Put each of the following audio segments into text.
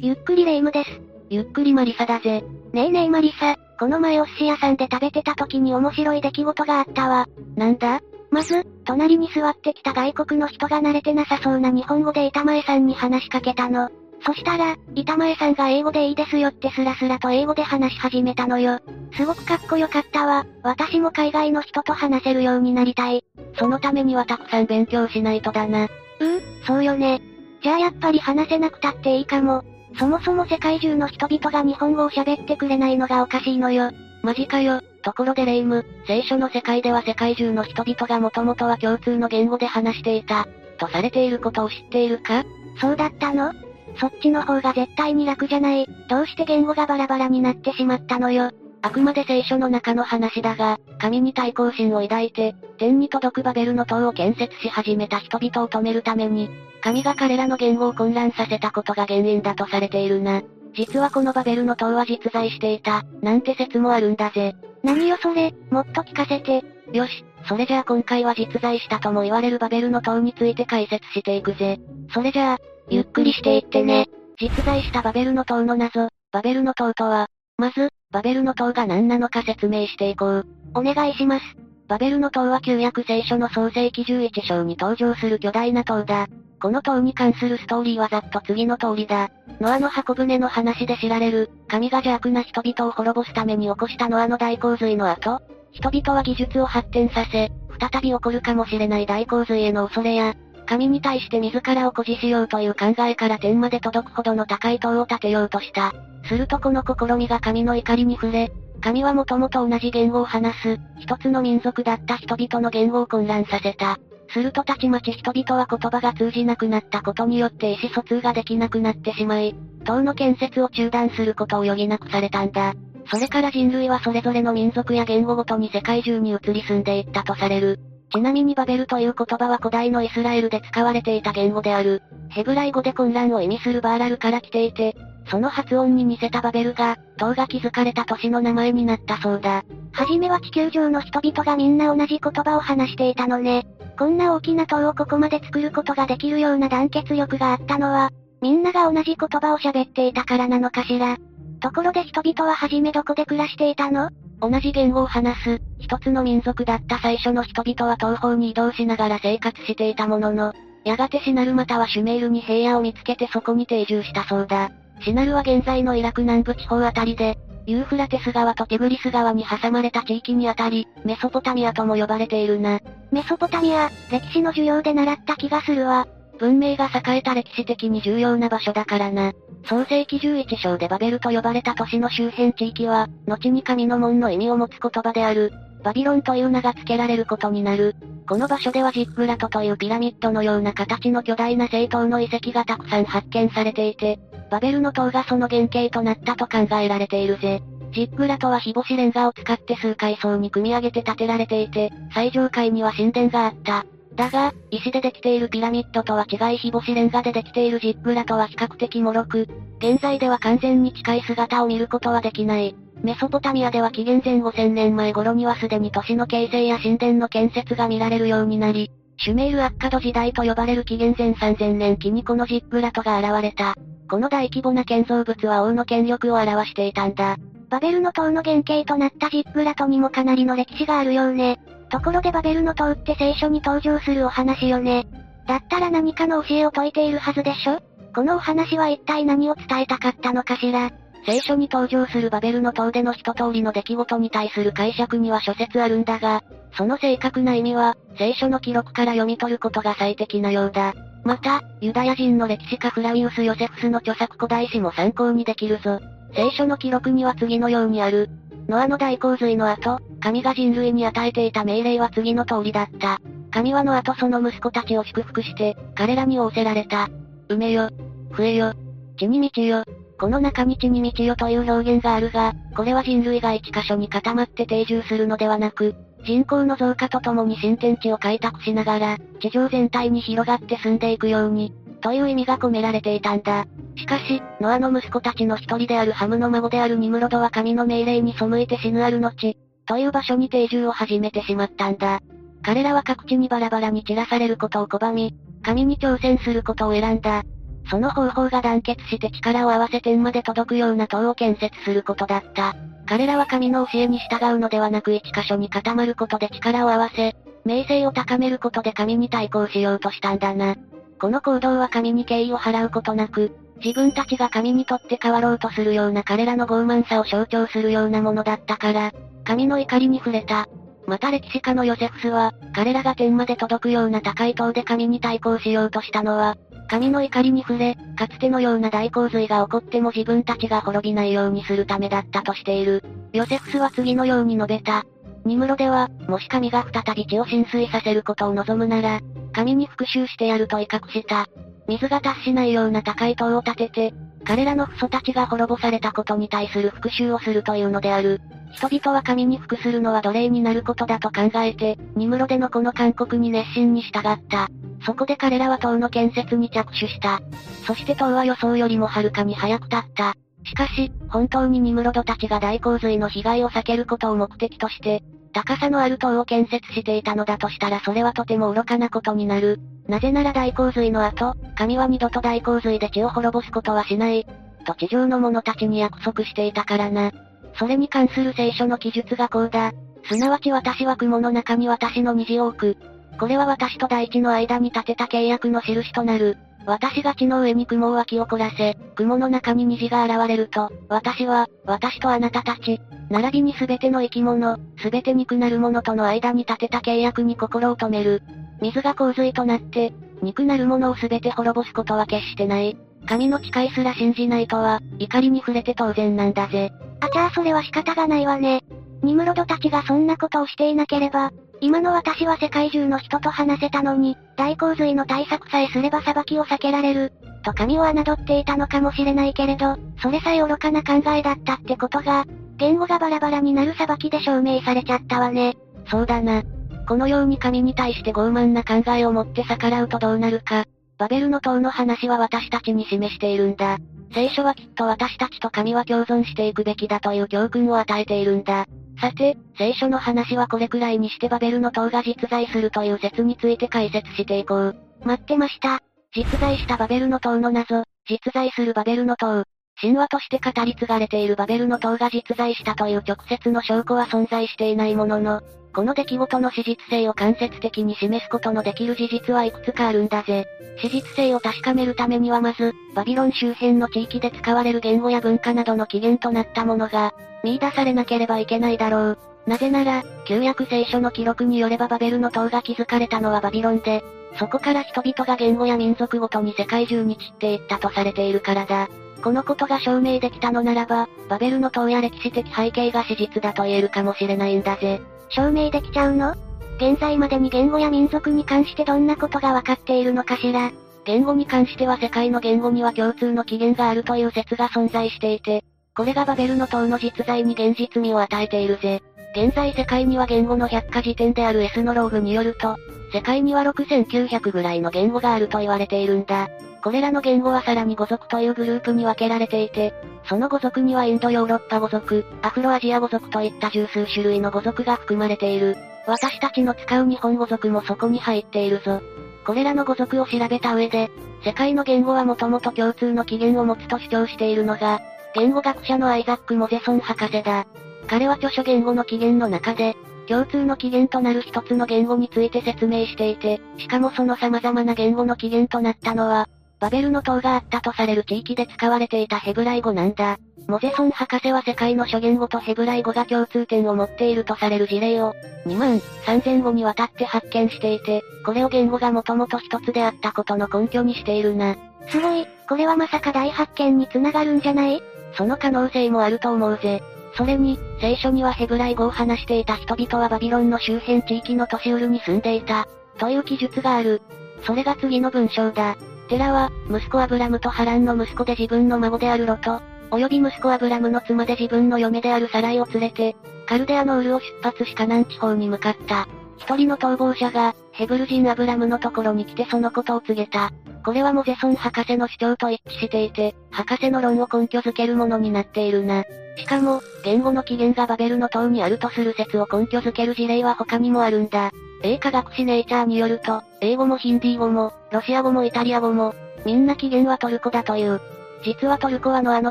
ゆっくりレ夢ムです。ゆっくりマリサだぜ。ねえねえマリサ、この前お寿司屋さんで食べてた時に面白い出来事があったわ。なんだ？まず、隣に座ってきた外国の人が慣れてなさそうな日本語で板前さんに話しかけたの。そしたら、板前さんが英語でいいですよってスラスラと英語で話し始めたのよ。すごくかっこよかったわ。私も海外の人と話せるようになりたい。そのためにはたくさん勉強しないとだな。うー、そうよね。じゃあやっぱり話せなくたっていいかも。そもそも世界中の人々が日本語を喋ってくれないのがおかしいのよ。マジかよ。ところでレイム、聖書の世界では世界中の人々がもともとは共通の言語で話していた、とされていることを知っているか？そうだったの？そっちの方が絶対に楽じゃない。どうして言語がバラバラになってしまったのよ。あくまで聖書の中の話だが、神に対抗心を抱いて、天に届くバベルの塔を建設し始めた人々を止めるために、神が彼らの言語を混乱させたことが原因だとされているな。実はこのバベルの塔は実在していた、なんて説もあるんだぜ。何よそれ、もっと聞かせて。よし、それじゃあ今回は実在したとも言われるバベルの塔について解説していくぜ。それじゃあ、ゆっくりしていってね。実在したバベルの塔の謎、バベルの塔とは、まず、バベルの塔が何なのか説明していこう。お願いします。バベルの塔は旧約聖書の創世記11章に登場する巨大な塔だ。この塔に関するストーリーはざっと次の通りだ。ノアの箱舟の話で知られる、神が邪悪な人々を滅ぼすために起こしたノアの大洪水の後、人々は技術を発展させ、再び起こるかもしれない大洪水への恐れや、神に対して自らを誇示しようという考えから天まで届くほどの高い塔を建てようとした。するとこの試みが神の怒りに触れ、神はもともと同じ言語を話す、一つの民族だった人々の言語を混乱させた。するとたちまち人々は言葉が通じなくなったことによって意思疎通ができなくなってしまい、塔の建設を中断することを余儀なくされたんだ。それから人類はそれぞれの民族や言語ごとに世界中に移り住んでいったとされる。ちなみにバベルという言葉は古代のイスラエルで使われていた言語である。ヘブライ語で混乱を意味するバーラルから来ていて、その発音に似せたバベルが、塔が築かれた都市の名前になったそうだ。はじめは地球上の人々がみんな同じ言葉を話していたのね。こんな大きな塔をここまで作ることができるような団結力があったのは、みんなが同じ言葉を喋っていたからなのかしら。ところで人々ははじめどこで暮らしていたの？同じ言語を話す、一つの民族だった最初の人々は東方に移動しながら生活していたものの、やがてシナルまたはシュメールに平野を見つけてそこに定住したそうだ。シナルは現在のイラク南部地方あたりで、ユーフラテス川とティグリス川に挟まれた地域にあたり、メソポタミアとも呼ばれているな。メソポタミア、歴史の授業で習った気がするわ。文明が栄えた歴史的に重要な場所だからな。創世紀11章でバベルと呼ばれた都市の周辺地域は、後に神の門の意味を持つ言葉である、バビロンという名が付けられることになる。この場所ではジッグラトというピラミッドのような形の巨大な聖塔の遺跡がたくさん発見されていて、バベルの塔がその原型となったと考えられているぜ。ジッグラトは日干しレンガを使って数階層に組み上げて建てられていて、最上階には神殿があった。だが、石でできているピラミッドとは違い日干しレンガでできているジッグラトは比較的脆く、現在では完全に近い姿を見ることはできない。メソポタミアでは紀元前5000年前頃にはすでに都市の形成や神殿の建設が見られるようになり、シュメールアッカド時代と呼ばれる紀元前3000年期にこのジッグラトが現れた。この大規模な建造物は王の権力を表していたんだ。バベルの塔の原型となったジッグラトにもかなりの歴史があるようね。ところでバベルの塔って聖書に登場するお話よね。だったら何かの教えを説いているはずでしょ？このお話は一体何を伝えたかったのかしら？聖書に登場するバベルの塔での一通りの出来事に対する解釈には諸説あるんだが、その正確な意味は、聖書の記録から読み取ることが最適なようだ。また、ユダヤ人の歴史家フラウィウス・ヨセフスの著作古代史も参考にできるぞ。聖書の記録には次のようにある。ノアの大洪水の後、神が人類に与えていた命令は次の通りだった。神はノアとその息子たちを祝福して、彼らに仰せられた。埋めよ。増えよ。地に道よ。この中に地に道よという表現があるが、これは人類が一箇所に固まって定住するのではなく、人口の増加とともに新天地を開拓しながら、地上全体に広がって住んでいくように、という意味が込められていたんだ。しかし、ノアの息子たちの一人であるハムの孫であるニムロドは神の命令に背いて死ぬある後、という場所に定住を始めてしまったんだ。彼らは各地にバラバラに散らされることを拒み、神に挑戦することを選んだ。その方法が団結して力を合わせ天まで届くような塔を建設することだった。彼らは神の教えに従うのではなく一箇所に固まることで力を合わせ、名声を高めることで神に対抗しようとしたんだな。この行動は神に敬意を払うことなく、自分たちが神にとって変わろうとするような彼らの傲慢さを象徴するようなものだったから、神の怒りに触れた。また歴史家のヨセフスは、彼らが天まで届くような高い塔で神に対抗しようとしたのは、神の怒りに触れ、かつてのような大洪水が起こっても自分たちが滅びないようにするためだったとしている。ヨセフスは次のように述べた。ニムロでは、もし神が再び地を浸水させることを望むなら、神に復讐してやると威嚇した。水が達しないような高い塔を建てて、彼らの父祖たちが滅ぼされたことに対する復讐をするというのである。人々は神に服するのは奴隷になることだと考えて、ニムロでのこの勧告に熱心に従った。そこで彼らは塔の建設に着手した。そして塔は予想よりもはるかに早く立った。しかし、本当にニムロドたちが大洪水の被害を避けることを目的として、高さのある塔を建設していたのだとしたらそれはとても愚かなことになる。なぜなら大洪水の後、神は二度と大洪水で地を滅ぼすことはしない。と地上の者たちに約束していたからな。それに関する聖書の記述がこうだ。すなわち私は雲の中に私の虹を置く。これは私と大地の間に立てた契約の印となる。私が地の上に雲を湧き起こらせ、雲の中に虹が現れると、私は、私とあなたたち、並びに全ての生き物、全て肉なる者との間に立てた契約に心を止める。水が洪水となって、肉なる者を全て滅ぼすことは決してない。神の誓いすら信じないとは、怒りに触れて当然なんだぜ。あちゃあそれは仕方がないわね。ニムロドたちがそんなことをしていなければ、今の私は世界中の人と話せたのに、大洪水の対策さえすれば裁きを避けられる、と神を侮っていたのかもしれないけれど、それさえ愚かな考えだったってことが、言語がバラバラになる裁きで証明されちゃったわね。そうだな。このように神に対して傲慢な考えを持って逆らうとどうなるか。バベルの塔の話は私たちに示しているんだ。聖書はきっと私たちと神は共存していくべきだという教訓を与えているんだ。さて、聖書の話はこれくらいにしてバベルの塔が実在するという説について解説していこう。待ってました。実在したバベルの塔の謎、実在するバベルの塔。神話として語り継がれているバベルの塔が実在したという直接の証拠は存在していないものの、この出来事の史実性を間接的に示すことのできる事実はいくつかあるんだぜ。史実性を確かめるためにはまず、バビロン周辺の地域で使われる言語や文化などの起源となったものが、見出されなければいけないだろう。なぜなら、旧約聖書の記録によればバベルの塔が築かれたのはバビロンで、そこから人々が言語や民族ごとに世界中に散っていったとされているからだ。このことが証明できたのならば、バベルの塔や歴史的背景が史実だと言えるかもしれないんだぜ。証明できちゃうの？現在までに言語や民族に関してどんなことがわかっているのかしら？言語に関しては世界の言語には共通の起源があるという説が存在していて、これがバベルの塔の実在に現実味を与えているぜ。現在世界には言語の百科事典であるエスノローグによると、世界には6900ぐらいの言語があると言われているんだ。これらの言語はさらに語族というグループに分けられていて、その語族にはインドヨーロッパ語族、アフロアジア語族といった十数種類の語族が含まれている。私たちの使う日本語族もそこに入っているぞ。これらの語族を調べた上で、世界の言語はもともと共通の起源を持つと主張しているのが、言語学者のアイザック・モゼソン博士だ。彼は著書言語の起源の中で、共通の起源となる一つの言語について説明していて、しかもその様々な言語の起源となったのは、バベルの塔があったとされる地域で使われていたヘブライ語なんだ。モゼソン博士は世界の諸言語とヘブライ語が共通点を持っているとされる事例を、2万3000語にわたって発見していて、これを言語がもともと一つであったことの根拠にしているな。すごい、これはまさか大発見につながるんじゃない？その可能性もあると思うぜ。それに、聖書にはヘブライ語を話していた人々はバビロンの周辺地域の都市ウルに住んでいた、という記述がある。それが次の文章だ。テラは、息子アブラムとハランの息子で自分の孫であるロト、及び息子アブラムの妻で自分の嫁であるサライを連れて、カルデアのウルを出発しカナン地方に向かった。一人の逃亡者が、ヘブル人アブラムのところに来てそのことを告げた。これはモゼソン博士の主張と一致していて、博士の論を根拠づけるものになっているな。しかも、言語の起源がバベルの塔にあるとする説を根拠づける事例は他にもあるんだ。英科学史ネイチャーによると、英語もヒンディー語も、ロシア語もイタリア語も、みんな起源はトルコだという。実はトルコはノアの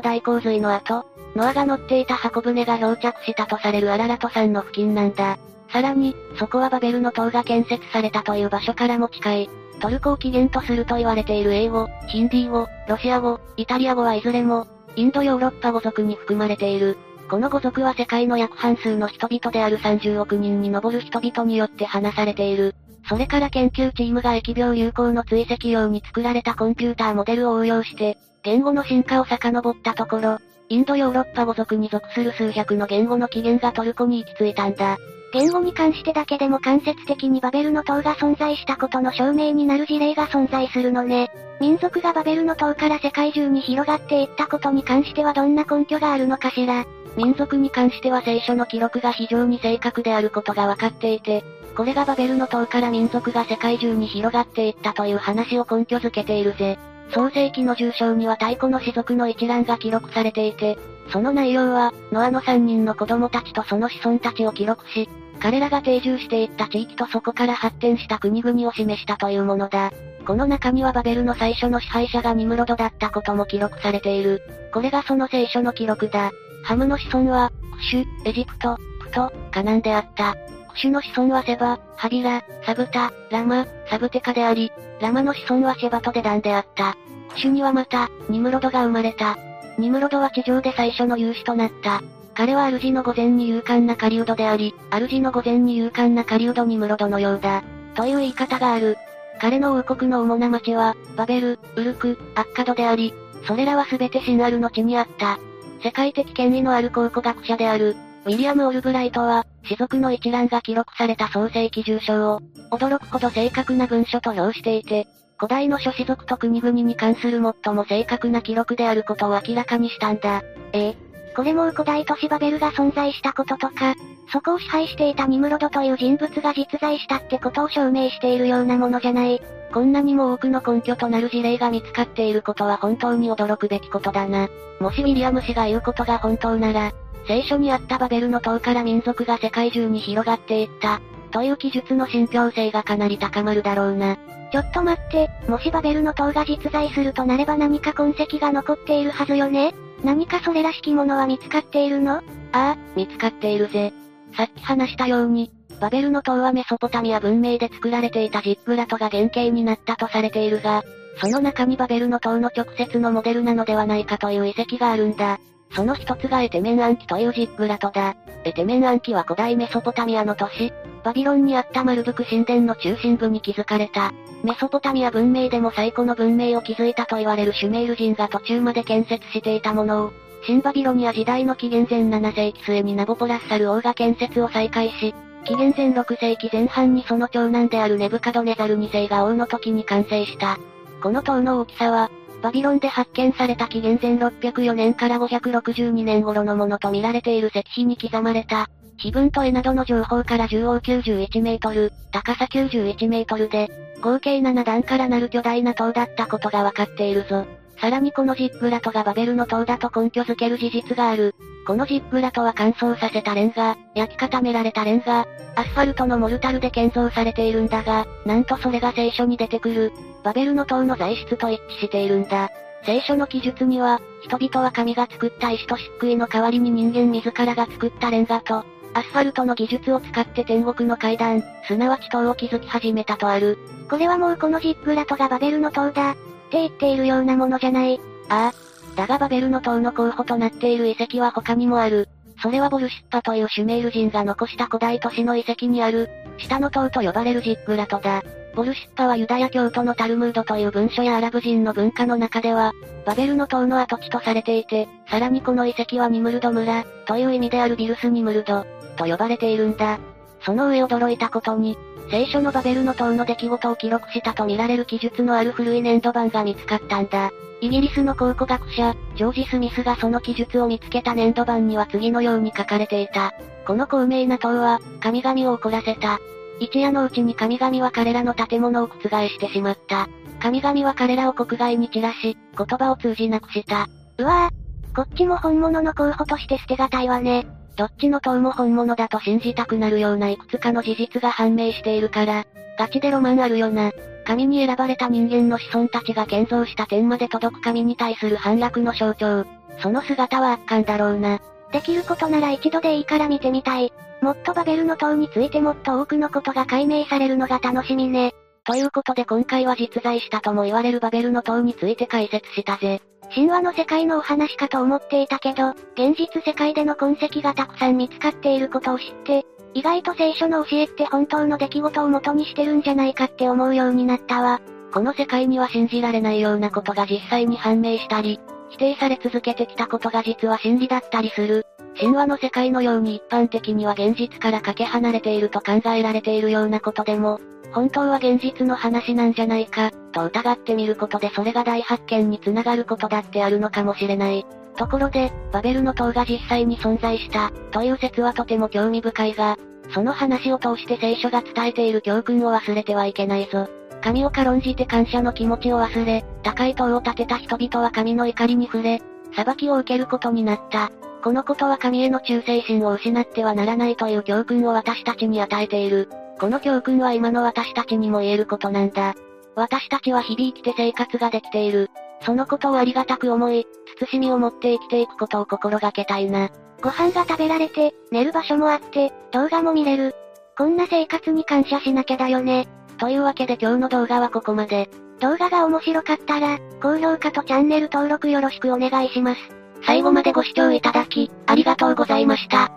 大洪水の後、ノアが乗っていた箱舟が漂着したとされるアララト山の付近なんだ。さらに、そこはバベルの塔が建設されたという場所からも近い。トルコを起源とすると言われている英語、ヒンディー語、ロシア語、イタリア語はいずれも、インドヨーロッパ語族に含まれている。この語族は世界の約半数の人々である30億人に上る人々によって話されている。それから研究チームが疫病流行の追跡用に作られたコンピューターモデルを応用して、言語の進化を遡ったところ、インドヨーロッパ語族に属する数百の言語の起源がトルコに行き着いたんだ。言語に関してだけでも間接的にバベルの塔が存在したことの証明になる事例が存在するのね。民族がバベルの塔から世界中に広がっていったことに関してはどんな根拠があるのかしら。民族に関しては聖書の記録が非常に正確であることが分かっていて、これがバベルの塔から民族が世界中に広がっていったという話を根拠づけているぜ。創世記の重章には太古の氏族の一覧が記録されていて、その内容は、ノアの3人の子供たちとその子孫たちを記録し、彼らが定住していった地域とそこから発展した国々を示したというものだ。この中にはバベルの最初の支配者がニムロドだったことも記録されている。これがその聖書の記録だ。ハムの子孫は、クシュ、エジプト、プト、カナンであった。クシュの子孫はセバ、ハビラ、サブタ、ラマ、サブテカであり、ラマの子孫はシェバトデダンであった。クシュにはまた、ニムロドが生まれた。ニムロドは地上で最初の勇士となった。彼は主の御前に勇敢な狩人であり、主の御前に勇敢な狩人ニムロドのようだ。という言い方がある。彼の王国の主な町は、バベル、ウルク、アッカドであり、それらは全てシンアルの地にあった。世界的権威のある考古学者である、ウィリアム・オルブライトは、士族の一覧が記録された創世記住所を、驚くほど正確な文書と評していて、古代の諸氏族と国々に関する最も正確な記録であることを明らかにしたんだ。ええ。これも古代都市バベルが存在したこととか、そこを支配していたニムロドという人物が実在したってことを証明しているようなものじゃない。こん。なにも多くの根拠となる事例が見つかっていることは本当に驚くべきことだな。もしウィリアム氏が言うことが本当なら、聖書にあったバベルの塔から民族が世界中に広がっていった、という記述の信憑性がかなり高まるだろうな。ちょっと待って、もしバベルの塔が実在するとなれば何か痕跡が残っているはずよね？何かそれらしきものは見つかっているの？ああ、見つかっているぜ。さっき話したように、バベルの塔はメソポタミア文明で作られていたジップラトが原型になったとされているが、その中にバベルの塔の直接のモデルなのではないかという遺跡があるんだ。その一つがエテメン暗記というジップラトだ。エテメン暗記は古代メソポタミアの都市、バビロンにあったマルブク神殿の中心部に築かれた。メソポタミア文明でも最古の文明を築いたと言われるシュメール人が途中まで建設していたものを、新バビロニア時代の紀元前7世紀末にナボポラッサル王が建設を再開し、紀元前6世紀前半にその長男であるネブカドネザル2世が王の時に完成した。この塔の大きさは、バビロンで発見された紀元前604年から562年頃のものと見られている石碑に刻まれた、碑文と絵などの情報から重王91メートル、高さ91メートルで、合計7段からなる巨大な塔だったことがわかっているぞ。さらにこのジップラトがバベルの塔だと根拠づける事実がある。このジップラトは乾燥させたレンガ、焼き固められたレンガ、アスファルトのモルタルで建造されているんだが、なんとそれが聖書に出てくる、バベルの塔の材質と一致しているんだ。聖書の記述には、人々は神が作った石と漆喰の代わりに人間自らが作ったレンガと、アスファルトの技術を使って天国の階段、すなわち塔を築き始めたとある。これはもうこのジップラトがバベルの塔だ、って言っているようなものじゃない。ああ。だがバベルの塔の候補となっている遺跡は他にもある。それはボルシッパというシュメール人が残した古代都市の遺跡にある、下の塔と呼ばれるジップラトだ。ボルシッパはユダヤ教徒のタルムードという文書やアラブ人の文化の中では、バベルの塔の跡地とされていて、さらにこの遺跡はニムルド村、という意味であるビルスニムルド、と呼ばれているんだ。その上驚いたことに、聖書のバベルの塔の出来事を記録したとみられる記述のある古い粘土板が見つかったんだ。イギリスの考古学者、ジョージ・スミスがその記述を見つけた粘土板には次のように書かれていた。この高名な塔は、神々を怒らせた。一夜のうちに神々は彼らの建物を覆してしまった。神々は彼らを国外に散らし、言葉を通じなくした。うわぁ、こっちも本物の候補として捨てがたいわね。どっちの塔も本物だと信じたくなるようないくつかの事実が判明しているから、ガチでロマンあるよな。神に選ばれた人間の子孫たちが建造した天まで届く神に対する反落の象徴。その姿は圧巻だろうな。できることなら一度でいいから見てみたい。もっとバベルの塔についてもっと多くのことが解明されるのが楽しみね。ということで今回は実在したとも言われるバベルの塔について解説したぜ。神話の世界のお話かと思っていたけど、現実世界での痕跡がたくさん見つかっていることを知って、意外と聖書の教えって本当の出来事を元にしてるんじゃないかって思うようになったわ。この世界には信じられないようなことが実際に判明したり、否定され続けてきたことが実は真理だったりする。神話の世界のように一般的には現実からかけ離れていると考えられているようなことでも、本当は現実の話なんじゃないか、と疑ってみることでそれが大発見につながることだってあるのかもしれない。ところで、バベルの塔が実際に存在した、という説はとても興味深いが、その話を通して聖書が伝えている教訓を忘れてはいけないぞ。神を軽んじて感謝の気持ちを忘れ、高い塔を建てた人々は神の怒りに触れ、裁きを受けることになった。このことは神への忠誠心を失ってはならないという教訓を私たちに与えている。この教訓は今の私たちにも言えることなんだ。私たちは日々生きて生活ができている。そのことをありがたく思い、慎みを持って生きていくことを心がけたいな。ご飯が食べられて、寝る場所もあって、動画も見れる。こんな生活に感謝しなきゃだよね。というわけで今日の動画はここまで。動画が面白かったら、高評価とチャンネル登録よろしくお願いします。最後までご視聴いただき、ありがとうございました。